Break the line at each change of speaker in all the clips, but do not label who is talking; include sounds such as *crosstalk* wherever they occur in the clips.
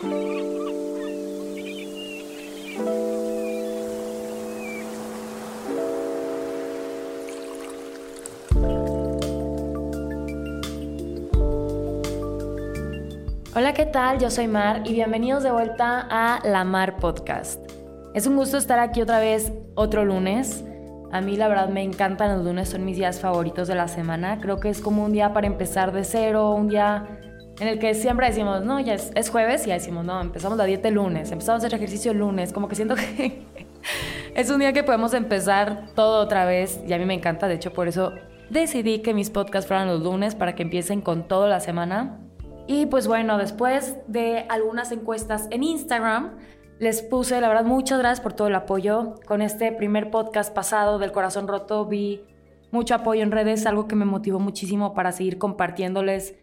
Hola, ¿qué tal? Yo soy Mar y bienvenidos de vuelta a La Mar Podcast. Es un gusto estar aquí otra vez otro lunes. A mí la verdad me encantan los lunes, son mis días favoritos de la semana. Creo que es como un día para empezar de cero, un día en el que siempre decimos, no, ya es, jueves y ya decimos, no, empezamos la dieta el lunes, empezamos a hacer ejercicio el lunes, como que siento que *laughs* es un día que podemos empezar todo otra vez y a mí me encanta, de hecho por eso decidí que mis podcasts fueran los lunes para que empiecen con toda la semana. Y pues bueno, después de algunas encuestas en Instagram, les puse, la verdad, muchas gracias por todo el apoyo. Con este primer podcast pasado del corazón roto vi mucho apoyo en redes, algo que me motivó muchísimo para seguir compartiéndoles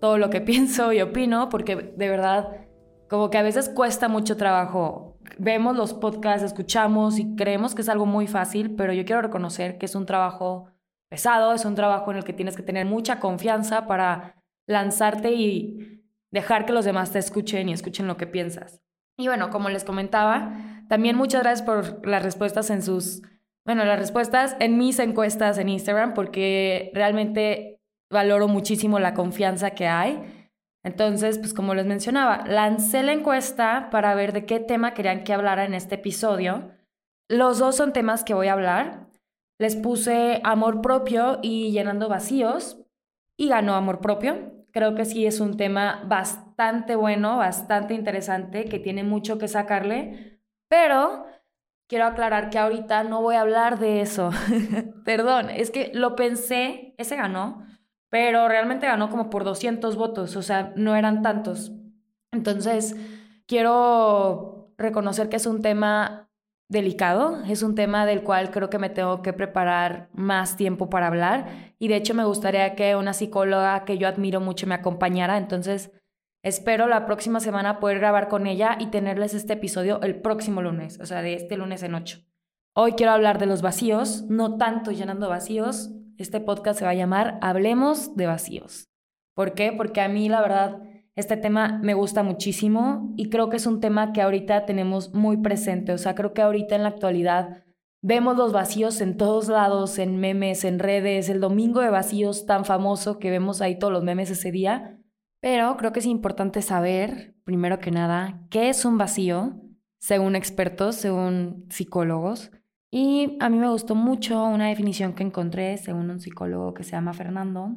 todo lo que pienso y opino, porque de verdad, como que a veces cuesta mucho trabajo. Vemos los podcasts, escuchamos y creemos que es algo muy fácil, pero yo quiero reconocer que es un trabajo pesado, es un trabajo en el que tienes que tener mucha confianza para lanzarte y dejar que los demás te escuchen y escuchen lo que piensas. Y bueno, como les comentaba, también muchas gracias por las respuestas en sus, bueno, las respuestas en mis encuestas en Instagram, porque realmente valoro muchísimo la confianza que hay. Entonces, pues como les mencionaba, lancé la encuesta para ver de qué tema querían que hablara en este episodio. Los dos son temas que voy a hablar. Les puse amor propio y llenando vacíos y ganó amor propio. Creo que sí es un tema bastante bueno, bastante interesante, que tiene mucho que sacarle, pero quiero aclarar que ahorita no voy a hablar de eso. *laughs* Perdón, es que lo pensé, ese ganó, pero realmente ganó como por 200 votos, o sea, no eran tantos. Entonces, quiero reconocer que es un tema delicado, es un tema del cual creo que me tengo que preparar más tiempo para hablar y de hecho me gustaría que una psicóloga que yo admiro mucho me acompañara, entonces espero la próxima semana poder grabar con ella y tenerles este episodio el próximo lunes, o sea, de este lunes en ocho. Hoy quiero hablar de los vacíos, no tanto llenando vacíos, este podcast se va a llamar Hablemos de vacíos. ¿Por qué? Porque a mí la verdad este tema me gusta muchísimo y creo que es un tema que ahorita tenemos muy presente. O sea, creo que ahorita en la actualidad vemos los vacíos en todos lados, en memes, en redes, el domingo de vacíos tan famoso que vemos ahí todos los memes ese día. Pero creo que es importante saber, primero que nada, qué es un vacío, según expertos, según psicólogos. Y a mí me gustó mucho una definición que encontré según un psicólogo que se llama Fernando.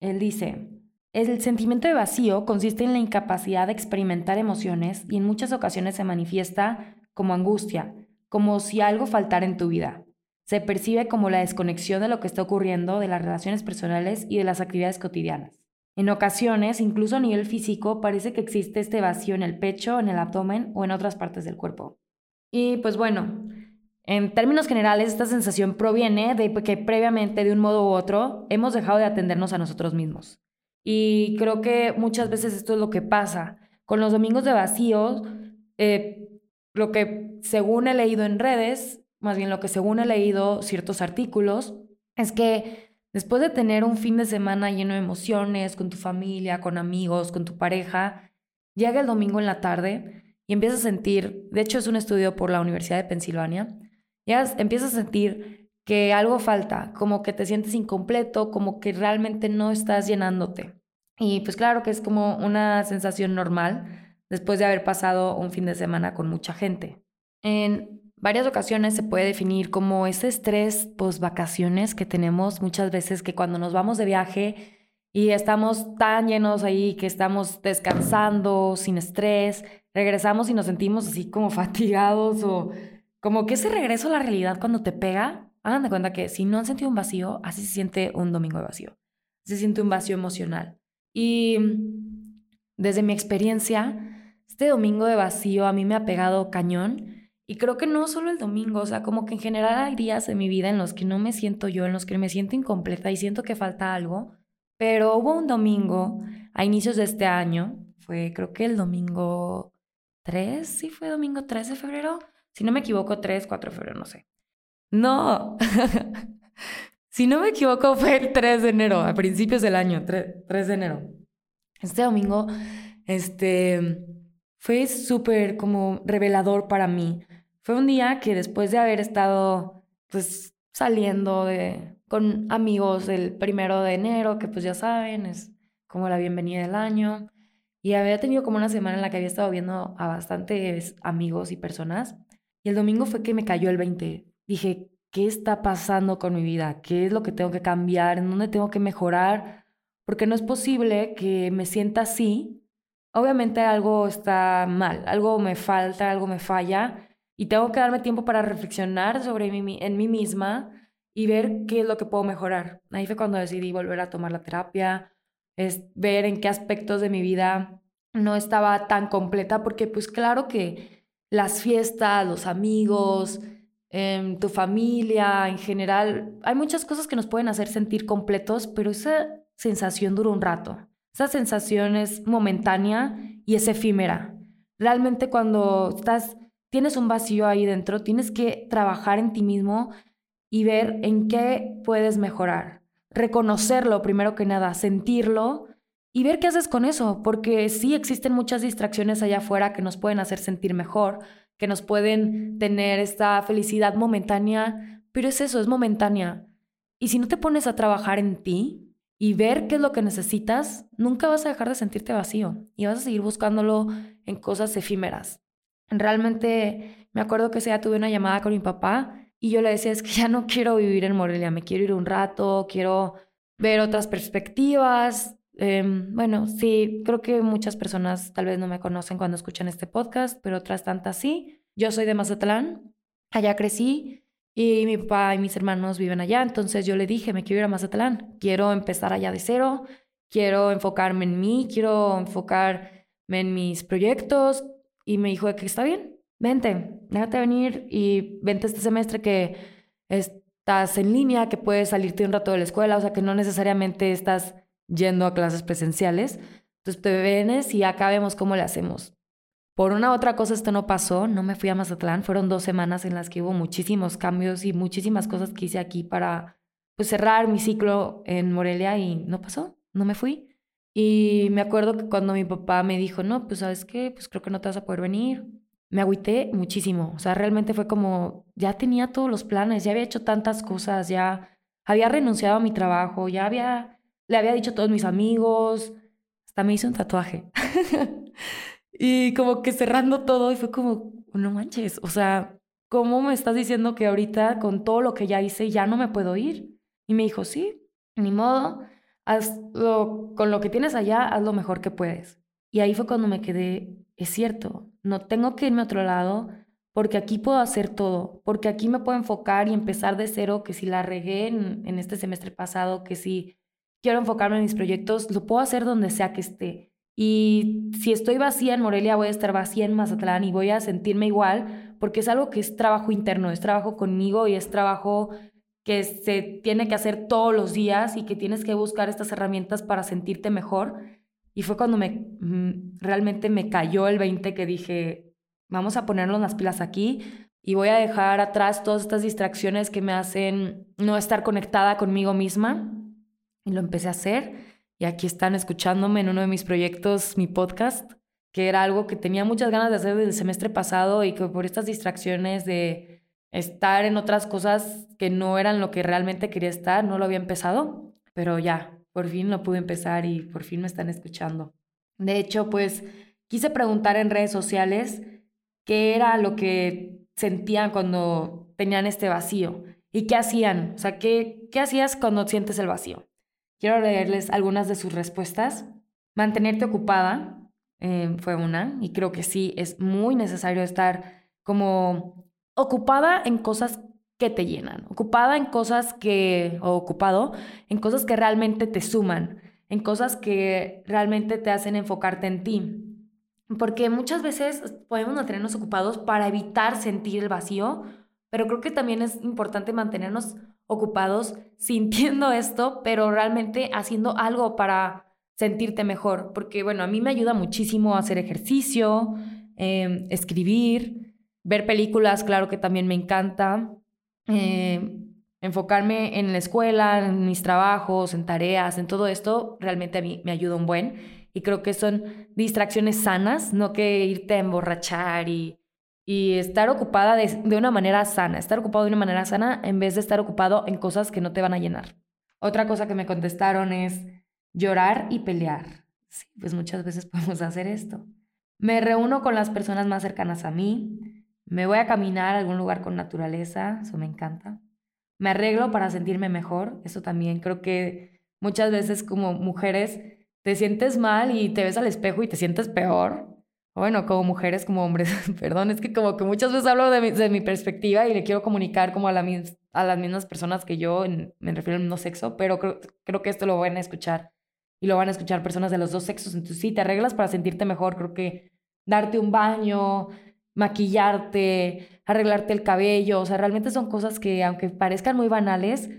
Él dice, el sentimiento de vacío consiste en la incapacidad de experimentar emociones y en muchas ocasiones se manifiesta como angustia, como si algo faltara en tu vida. Se percibe como la desconexión de lo que está ocurriendo, de las relaciones personales y de las actividades cotidianas. En ocasiones, incluso a nivel físico, parece que existe este vacío en el pecho, en el abdomen o en otras partes del cuerpo. Y pues bueno, en términos generales, esta sensación proviene de que previamente, de un modo u otro, hemos dejado de atendernos a nosotros mismos. Y creo que muchas veces esto es lo que pasa. Con los domingos de vacío, eh, lo que según he leído en redes, más bien lo que según he leído ciertos artículos, es que después de tener un fin de semana lleno de emociones, con tu familia, con amigos, con tu pareja, llega el domingo en la tarde y empiezas a sentir, de hecho es un estudio por la Universidad de Pensilvania, ya empiezas a sentir que algo falta, como que te sientes incompleto, como que realmente no estás llenándote. Y pues claro que es como una sensación normal después de haber pasado un fin de semana con mucha gente. En varias ocasiones se puede definir como ese estrés post vacaciones que tenemos muchas veces que cuando nos vamos de viaje y estamos tan llenos ahí que estamos descansando sin estrés, regresamos y nos sentimos así como *laughs* fatigados o como que ese regreso a la realidad cuando te pega hagan de cuenta que si no han sentido un vacío, así se siente un domingo de vacío. Se siente un vacío emocional. Y desde mi experiencia, este domingo de vacío a mí me ha pegado cañón. Y creo que no solo el domingo, o sea, como que en general hay días de mi vida en los que no me siento yo, en los que me siento incompleta y siento que falta algo. Pero hubo un domingo a inicios de este año, fue creo que el domingo 3, sí fue domingo 3 de febrero, si no me equivoco, 3, 4 de febrero, no sé. No. *laughs* si no me equivoco, fue el 3 de enero, a principios del año, 3, de enero. Este domingo, este, fue súper como revelador para mí. Fue un día que después de haber estado pues saliendo de, con amigos el primero de enero, que pues ya saben, es como la bienvenida del año, y había tenido como una semana en la que había estado viendo a bastantes amigos y personas, y el domingo fue que me cayó el 20. Dije, ¿qué está pasando con mi vida? ¿Qué es lo que tengo que cambiar? ¿En dónde tengo que mejorar? Porque no es posible que me sienta así obviamente algo está mal, algo me falta, algo me falla y tengo que darme tiempo para reflexionar sobre mí, en mí misma y ver qué es lo que puedo mejorar. Ahí fue cuando decidí volver a tomar la terapia, es ver en qué aspectos de mi vida no estaba tan completa, porque pues claro que las fiestas, los amigos, em, tu familia en general, hay muchas cosas que nos pueden hacer sentir completos, pero esa sensación dura un rato. Esa sensación es momentánea y es efímera. Realmente cuando estás, tienes un vacío ahí dentro, tienes que trabajar en ti mismo y ver en qué puedes mejorar. Reconocerlo primero que nada, sentirlo y ver qué haces con eso, porque sí existen muchas distracciones allá afuera que nos pueden hacer sentir mejor, que nos pueden tener esta felicidad momentánea, pero es eso, es momentánea. Y si no te pones a trabajar en ti, y ver qué es lo que necesitas, nunca vas a dejar de sentirte vacío y vas a seguir buscándolo en cosas efímeras. Realmente me acuerdo que ese día tuve una llamada con mi papá y yo le decía, es que ya no quiero vivir en Morelia, me quiero ir un rato, quiero ver otras perspectivas. Em, bueno, sí, creo que muchas personas tal vez no me conocen cuando escuchan este podcast, pero otras tantas sí. Yo soy de Mazatlán, allá crecí y mi papá y mis hermanos viven allá, entonces yo le dije, me quiero ir a Mazatlán, quiero empezar allá de cero, quiero enfocarme en mí, quiero enfocarme en mis proyectos. Y me dijo que está bien, vente, déjate venir y vente este semestre que estás en línea, que puedes salirte un rato de la escuela, o sea que no necesariamente estás yendo a clases presenciales. Entonces te vienes y acá vemos cómo le hacemos. Por una otra cosa esto no pasó, no me fui a Mazatlán, fueron dos semanas en las que hubo muchísimos cambios y muchísimas cosas que hice aquí para pues, cerrar mi ciclo en Morelia y no pasó, no me fui. Y me acuerdo que cuando mi papá me dijo, no, pues sabes qué, pues creo que no te vas a poder venir, me agüité muchísimo, o sea, realmente fue como, ya tenía todos los planes, ya había hecho tantas cosas, ya había renunciado a mi trabajo, ya había, le había dicho a todos mis amigos, hasta me hice un tatuaje. *laughs* Y como que cerrando todo y fue como, no manches, o sea, ¿cómo me estás diciendo que ahorita con todo lo que ya hice ya no me puedo ir? Y me dijo, sí, ni modo, hazlo, con lo que tienes allá, haz lo mejor que puedes. Y ahí fue cuando me quedé, es cierto, no tengo que irme a otro lado porque aquí puedo hacer todo, porque aquí me puedo enfocar y empezar de cero, que si la regué en, en este semestre pasado, que si quiero enfocarme en mis proyectos, lo puedo hacer donde sea que esté. Y si estoy vacía en Morelia, voy a estar vacía en Mazatlán y voy a sentirme igual, porque es algo que es trabajo interno, es trabajo conmigo y es trabajo que se tiene que hacer todos los días y que tienes que buscar estas herramientas para sentirte mejor. Y fue cuando me mm, realmente me cayó el 20 que dije, vamos a ponernos las pilas aquí y voy a dejar atrás todas estas distracciones que me hacen no estar conectada conmigo misma. Y lo empecé a hacer y aquí están escuchándome en uno de mis proyectos, mi podcast, que era algo que tenía muchas ganas de hacer desde el semestre pasado y que por estas distracciones de estar en otras cosas que no eran lo que realmente quería estar, no lo había empezado, pero ya, por fin lo pude empezar y por fin me están escuchando. De hecho, pues quise preguntar en redes sociales qué era lo que sentían cuando tenían este vacío y qué hacían, o sea, qué, qué hacías cuando sientes el vacío. Quiero leerles algunas de sus respuestas. Mantenerte ocupada eh, fue una, y creo que sí, es muy necesario estar como ocupada en cosas que te llenan, ocupada en cosas que, o ocupado, en cosas que realmente te suman, en cosas que realmente te hacen enfocarte en ti. Porque muchas veces podemos mantenernos ocupados para evitar sentir el vacío, pero creo que también es importante mantenernos ocupados sintiendo esto, pero realmente haciendo algo para sentirte mejor. Porque, bueno, a mí me ayuda muchísimo hacer ejercicio, em, escribir, ver películas, claro que también me encanta. Em, enfocarme en la escuela, en mis trabajos, en tareas, en todo esto, realmente a mí me ayuda un buen. y creo que son distracciones sanas, no que irte a emborrachar y, y estar ocupada de, de, una manera sana, estar ocupado de una manera sana en vez de estar ocupado en cosas que no te van a llenar. Otra cosa que me contestaron es llorar y pelear. Sí, pues muchas veces *laughs* podemos hacer esto. Me reúno con las personas más cercanas a mí, me voy a caminar a algún lugar con naturaleza, eso me encanta. Me arreglo para sentirme mejor, eso también creo que muchas veces como mujeres te sientes mal y te ves al espejo y te sientes peor. Bueno, como mujeres, como hombres, *laughs* perdón, es que como que muchas veces hablo de mi, de mi perspectiva y le quiero comunicar como a, la, a las mismas personas que yo, me refiero al mismo sexo, pero creo, creo que esto lo van a escuchar y lo van a escuchar personas de los dos sexos. Entonces sí, te arreglas para sentirte mejor, creo que darte un baño, maquillarte, arreglarte el cabello, o sea, realmente son cosas que aunque parezcan muy banales,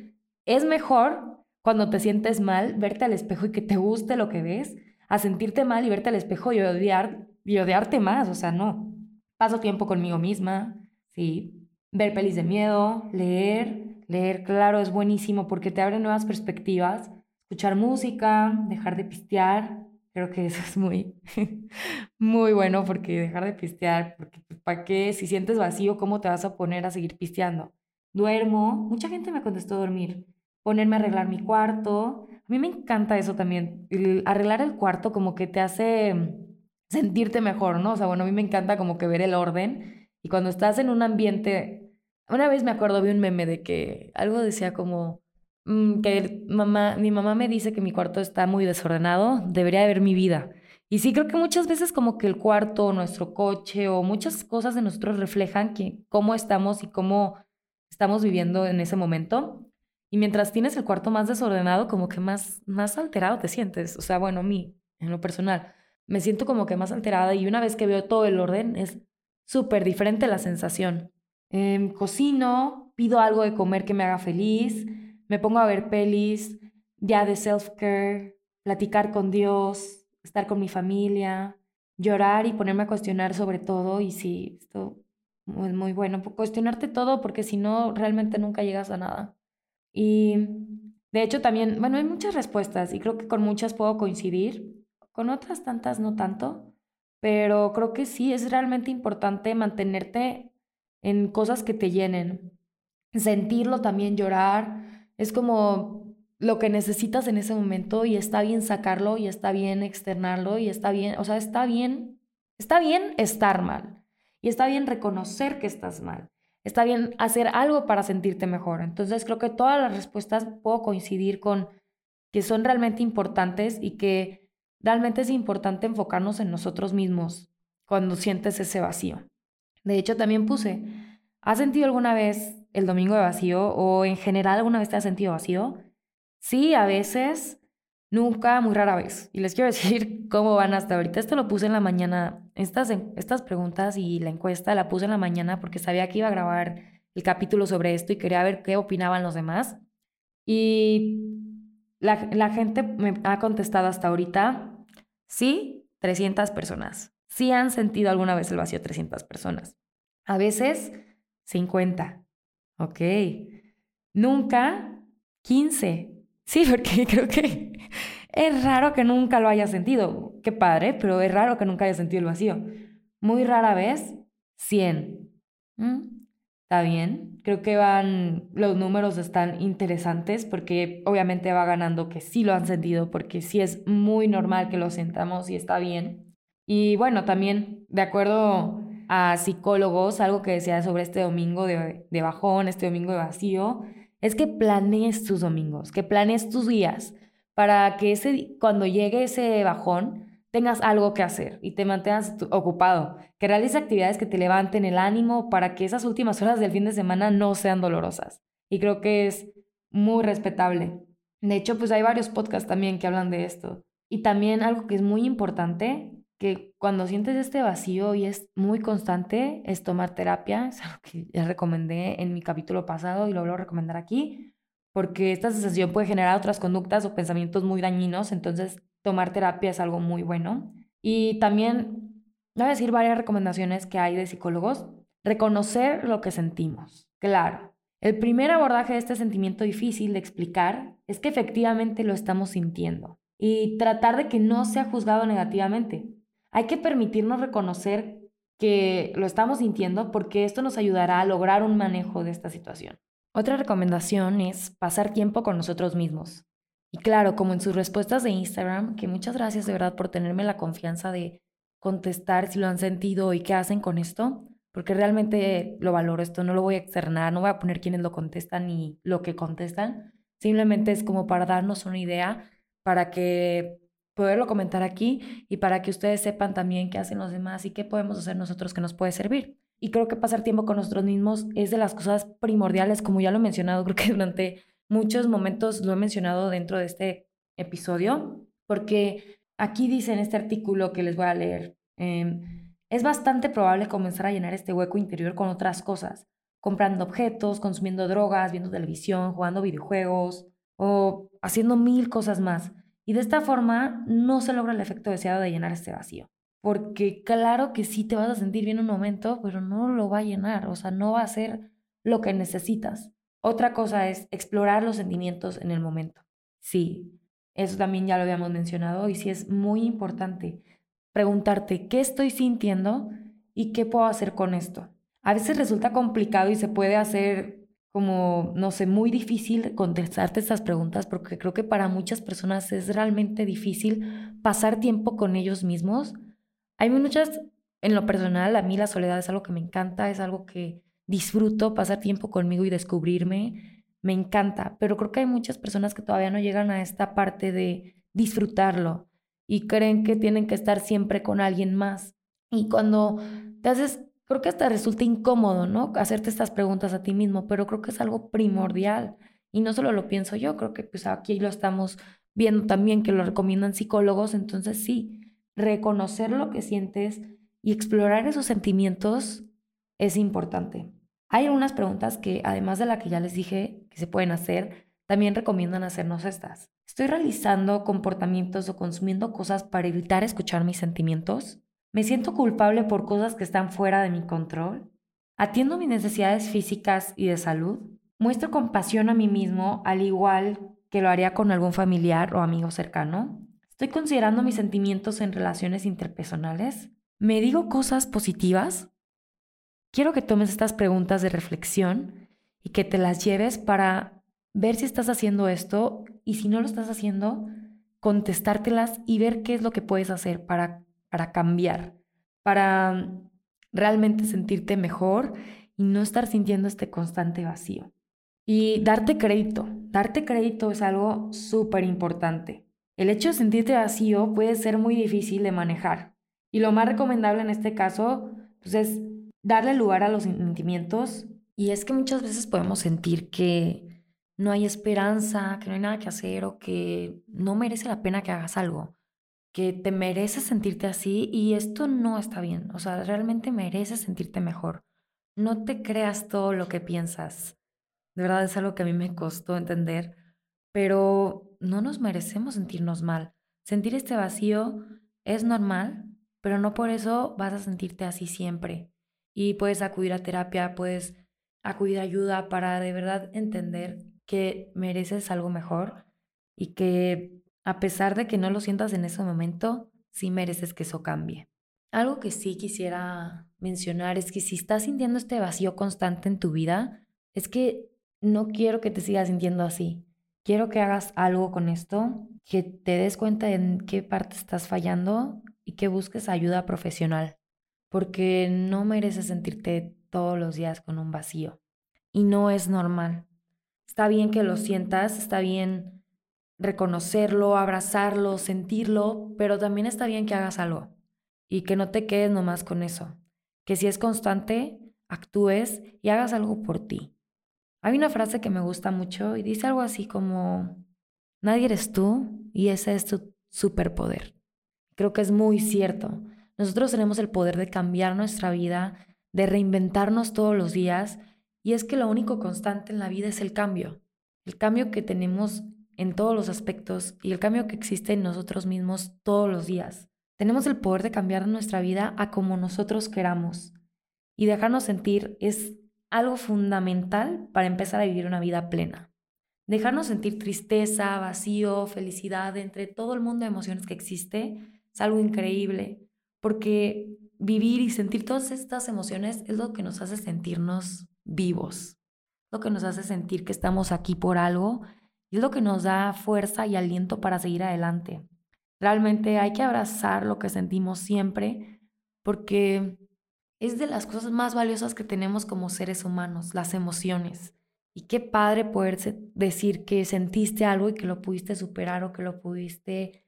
es mejor cuando te sientes mal, verte al espejo y que te guste lo que ves, a sentirte mal y verte al espejo y, odiar, y más, o sea, no. Paso tiempo conmigo misma, sí. Ver pelis de miedo, leer, leer, claro, es buenísimo porque te abre nuevas perspectivas. Escuchar música, dejar de pistear, creo que eso es muy, *laughs* muy bueno porque dejar de pistear, porque pues, ¿para qué? Si sientes vacío, ¿cómo te vas a poner a seguir pisteando? Duermo, mucha gente me contestó dormir ponerme a arreglar mi cuarto. A mí me encanta eso también, arreglar el cuarto como que te hace sentirte mejor, ¿no? O sea, bueno, a mí me encanta como que ver el orden y cuando estás en un ambiente, una vez me acuerdo vi un meme de que algo decía como mm, que mamá, mi mamá me dice que mi cuarto está muy desordenado, debería ver mi vida. Y sí creo que muchas veces como que el cuarto, nuestro coche o muchas cosas de nosotros reflejan que, cómo estamos y cómo estamos viviendo en ese momento. Y mientras tienes el cuarto más desordenado, como que más, más alterado te sientes. O sea, bueno, a mí, en lo personal, me siento como que más alterada y una vez que veo todo el orden es súper diferente la sensación. Em, cocino, pido algo de comer que me haga feliz, me pongo a ver pelis, ya de self-care, platicar con Dios, estar con mi familia, llorar y ponerme a cuestionar sobre todo. Y sí, esto es muy bueno, cuestionarte todo porque si no, realmente nunca llegas a nada. Y de hecho también, bueno, hay muchas respuestas y creo que con muchas puedo coincidir, con otras tantas no tanto, pero creo que sí es realmente importante mantenerte en cosas que te llenen, sentirlo también, llorar, es como lo que necesitas en ese momento y está bien sacarlo y está bien externarlo y está bien, o sea, está bien, está bien estar mal y está bien reconocer que estás mal está bien hacer algo para sentirte mejor. Entonces creo que todas las respuestas puedo coincidir con que son realmente importantes y que realmente es importante enfocarnos en nosotros mismos cuando sientes ese vacío. De hecho, también puse, ¿has sentido alguna vez el domingo de vacío o en general alguna vez te has sentido vacío? Sí, a veces, nunca, muy rara vez. Y les quiero *laughs* decir cómo van hasta ahorita. Esto lo puse en la mañana estas, estas preguntas y la encuesta la puse en la mañana porque sabía que iba a grabar el capítulo sobre esto y quería ver qué opinaban los demás. Y la, la gente me ha contestado hasta ahorita, sí, 300 personas. Sí han sentido alguna vez el vacío 300 personas. A veces 50. Ok. Nunca 15. Sí, *laughs* porque creo que es raro que nunca lo haya sentido. Qué padre, pero es raro que nunca haya sentido el vacío. Muy rara vez, 100. ¿Mm? Está bien. Creo que van, los números están interesantes porque obviamente va ganando que sí lo han sentido, porque sí es muy normal que lo sentamos y está bien. Y bueno, también de acuerdo a psicólogos, algo que decía sobre este domingo de, bajón, este domingo de vacío, es que planees tus domingos, que planees tus días para que ese, cuando llegue ese bajón tengas algo que hacer y te mantengas ocupado, que realices actividades que te levanten el ánimo para que esas últimas horas del fin de semana no sean dolorosas. Y creo que es muy respetable. De hecho, pues hay varios podcasts también que hablan de esto. Y también algo que es muy importante, que cuando sientes este vacío y es muy constante, es tomar terapia. Es algo que ya recomendé en mi capítulo pasado y lo vuelvo a recomendar aquí porque esta sensación puede generar otras conductas o pensamientos muy dañinos, entonces tomar terapia es algo muy bueno. Y también voy a decir varias recomendaciones que hay de psicólogos. Reconocer lo que sentimos. Claro, el primer abordaje de este sentimiento difícil de explicar es que efectivamente lo estamos sintiendo. y tratar de que no sea juzgado negativamente. Hay que permitirnos reconocer que lo estamos sintiendo porque esto nos ayudará a lograr un manejo de esta situación. Otra recomendación es pasar tiempo con nosotros mismos. Y claro, como en sus respuestas de Instagram, que muchas gracias de verdad por tenerme la confianza de contestar si lo han sentido y qué hacen con esto, porque realmente lo valoro esto, no lo voy a externar, no voy a poner quiénes lo contestan ni lo que contestan, simplemente es como para darnos una idea, para que poderlo comentar aquí y para que ustedes sepan también qué hacen los demás y qué podemos hacer nosotros que nos puede servir. Y creo que pasar tiempo con nosotros mismos es de las cosas primordiales, como ya lo he mencionado, *laughs* creo que durante muchos momentos lo he mencionado dentro de este episodio, porque aquí dice en este artículo que les voy a leer, em, es bastante probable comenzar a llenar este hueco interior con otras cosas, comprando objetos, consumiendo drogas, viendo televisión, jugando videojuegos o haciendo mil cosas más. Y de esta forma no se logra el efecto deseado de llenar este vacío. Porque claro que sí te vas a sentir bien un momento, pero no lo va a llenar, o sea, no va a ser lo que necesitas. Otra cosa es explorar los sentimientos en el momento. Sí, eso también ya lo habíamos mencionado y sí es muy importante preguntarte qué estoy sintiendo y qué puedo hacer con esto. A veces resulta complicado y se puede hacer como, no sé, muy difícil contestarte estas preguntas porque creo que para muchas personas es realmente difícil pasar tiempo con ellos mismos. Hay muchas, en lo personal, a mí la soledad es algo que me encanta, es algo que disfruto, pasar tiempo conmigo y descubrirme, me encanta, pero creo que hay muchas personas que todavía no llegan a esta parte de disfrutarlo y creen que tienen que estar siempre con alguien más. Y cuando te haces creo que hasta resulta incómodo, ¿no? Hacerte estas preguntas a ti mismo, pero creo que es algo primordial. Y no solo lo pienso yo, creo que pues aquí lo estamos viendo también que lo recomiendan psicólogos, entonces sí, reconocer lo que sientes y explorar esos sentimientos es importante. Hay algunas preguntas que, además de la que ya les dije que se pueden hacer, también recomiendan hacernos estas. ¿Estoy realizando comportamientos o consumiendo cosas para evitar escuchar mis sentimientos? ¿Me siento culpable por cosas que están fuera de mi control? ¿Atiendo mis necesidades físicas y de salud? ¿Muestro compasión a mí mismo al igual que lo haría con algún familiar o amigo cercano? ¿Estoy considerando mis sentimientos en relaciones interpersonales? ¿Me digo cosas positivas? Quiero que tomes estas preguntas de reflexión y que te las lleves para ver si estás haciendo esto y si no lo estás haciendo, contestártelas y ver qué es lo que puedes hacer para para cambiar, para realmente sentirte mejor y no estar sintiendo este constante vacío. Y darte crédito, darte crédito es algo súper importante. El hecho de sentirte vacío puede ser muy difícil de manejar y lo más recomendable en este caso pues, es darle lugar a los sentimientos y es que muchas veces podemos sentir que no hay esperanza, que no hay nada que hacer o que no merece la pena que hagas algo que te mereces sentirte así y esto no está bien. O sea, realmente mereces sentirte mejor. No te creas todo lo que piensas. De verdad es algo que a mí me costó entender, pero no nos merecemos sentirnos mal. Sentir este vacío es normal, pero no por eso vas a sentirte así siempre. Y puedes acudir a terapia, puedes acudir a ayuda para de verdad entender que mereces algo mejor y que a pesar de que no lo sientas en ese momento, sí mereces que eso cambie. Algo que sí quisiera mencionar es que si estás sintiendo este vacío constante en tu vida, es que no quiero que te sigas sintiendo así. Quiero que hagas algo con esto, que te des cuenta en qué parte estás fallando y que busques ayuda profesional, porque no mereces sentirte todos los días con un vacío. Y no es normal. Está bien que lo sientas, está bien reconocerlo, abrazarlo, sentirlo, pero también está bien que hagas algo y que no te quedes nomás con eso. Que si es constante, actúes y hagas algo por ti. Hay una frase que me gusta mucho y dice algo así como, nadie eres tú y ese es tu superpoder. Creo que es muy cierto. Nosotros tenemos el poder de cambiar nuestra vida, de reinventarnos todos los días y es que lo único constante en la vida es el cambio. El cambio que tenemos en todos los aspectos y el cambio que existe en nosotros mismos todos los días. Tenemos el poder de cambiar nuestra vida a como nosotros queramos y dejarnos sentir es algo fundamental para empezar a vivir una vida plena. dejarnos sentir tristeza, vacío, felicidad, entre todo el mundo de emociones que existe, es algo increíble, porque vivir y sentir todas estas emociones es lo que nos hace sentirnos vivos, lo que nos hace sentir que estamos aquí por algo y es lo que nos da fuerza y aliento para seguir adelante. Realmente hay que abrazar lo que sentimos siempre porque es de las cosas más valiosas que tenemos como seres humanos, las emociones. Y qué padre poder decir que sentiste algo y que lo pudiste superar o que lo pudiste,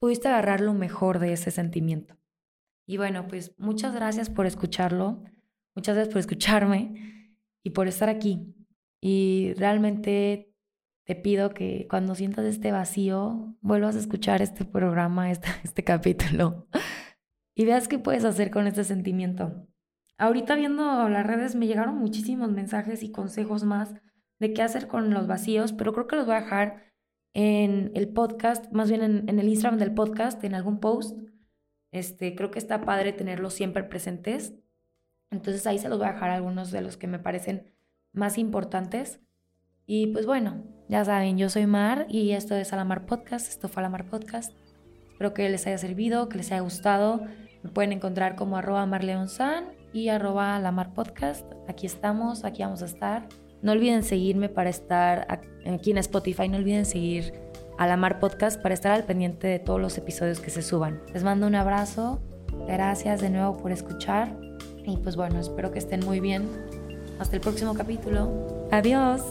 pudiste agarrar lo mejor de ese sentimiento. Y bueno, pues muchas gracias por escucharlo, muchas gracias por escucharme y por estar aquí. Y realmente te pido que cuando sientas este vacío, vuelvas a escuchar este programa, este, *laughs* este capítulo, *laughs* y veas qué puedes hacer con este sentimiento. Ahorita viendo las redes me llegaron muchísimos mensajes y consejos más de qué hacer con los vacíos, pero creo que los voy a dejar en el podcast, más bien en, el Instagram del podcast, en algún post. Este, creo que está padre tenerlos siempre presentes. Entonces ahí se los voy a dejar algunos de los que me parecen más importantes. Y pues bueno, ya saben, yo soy Mar y esto es Alamar Podcast, esto fue Alamar Podcast. Espero que les haya servido, que les haya gustado. Me pueden encontrar como arroba marleonsan y arroba. Aquí estamos, aquí vamos a estar. No olviden seguirme para estar aquí en Spotify. No olviden seguir a Lamar Podcast para estar al pendiente de todos los episodios que se suban. Les mando un abrazo. Gracias de nuevo por escuchar. Y pues bueno, espero que estén muy bien. Hasta el próximo capítulo. Adiós.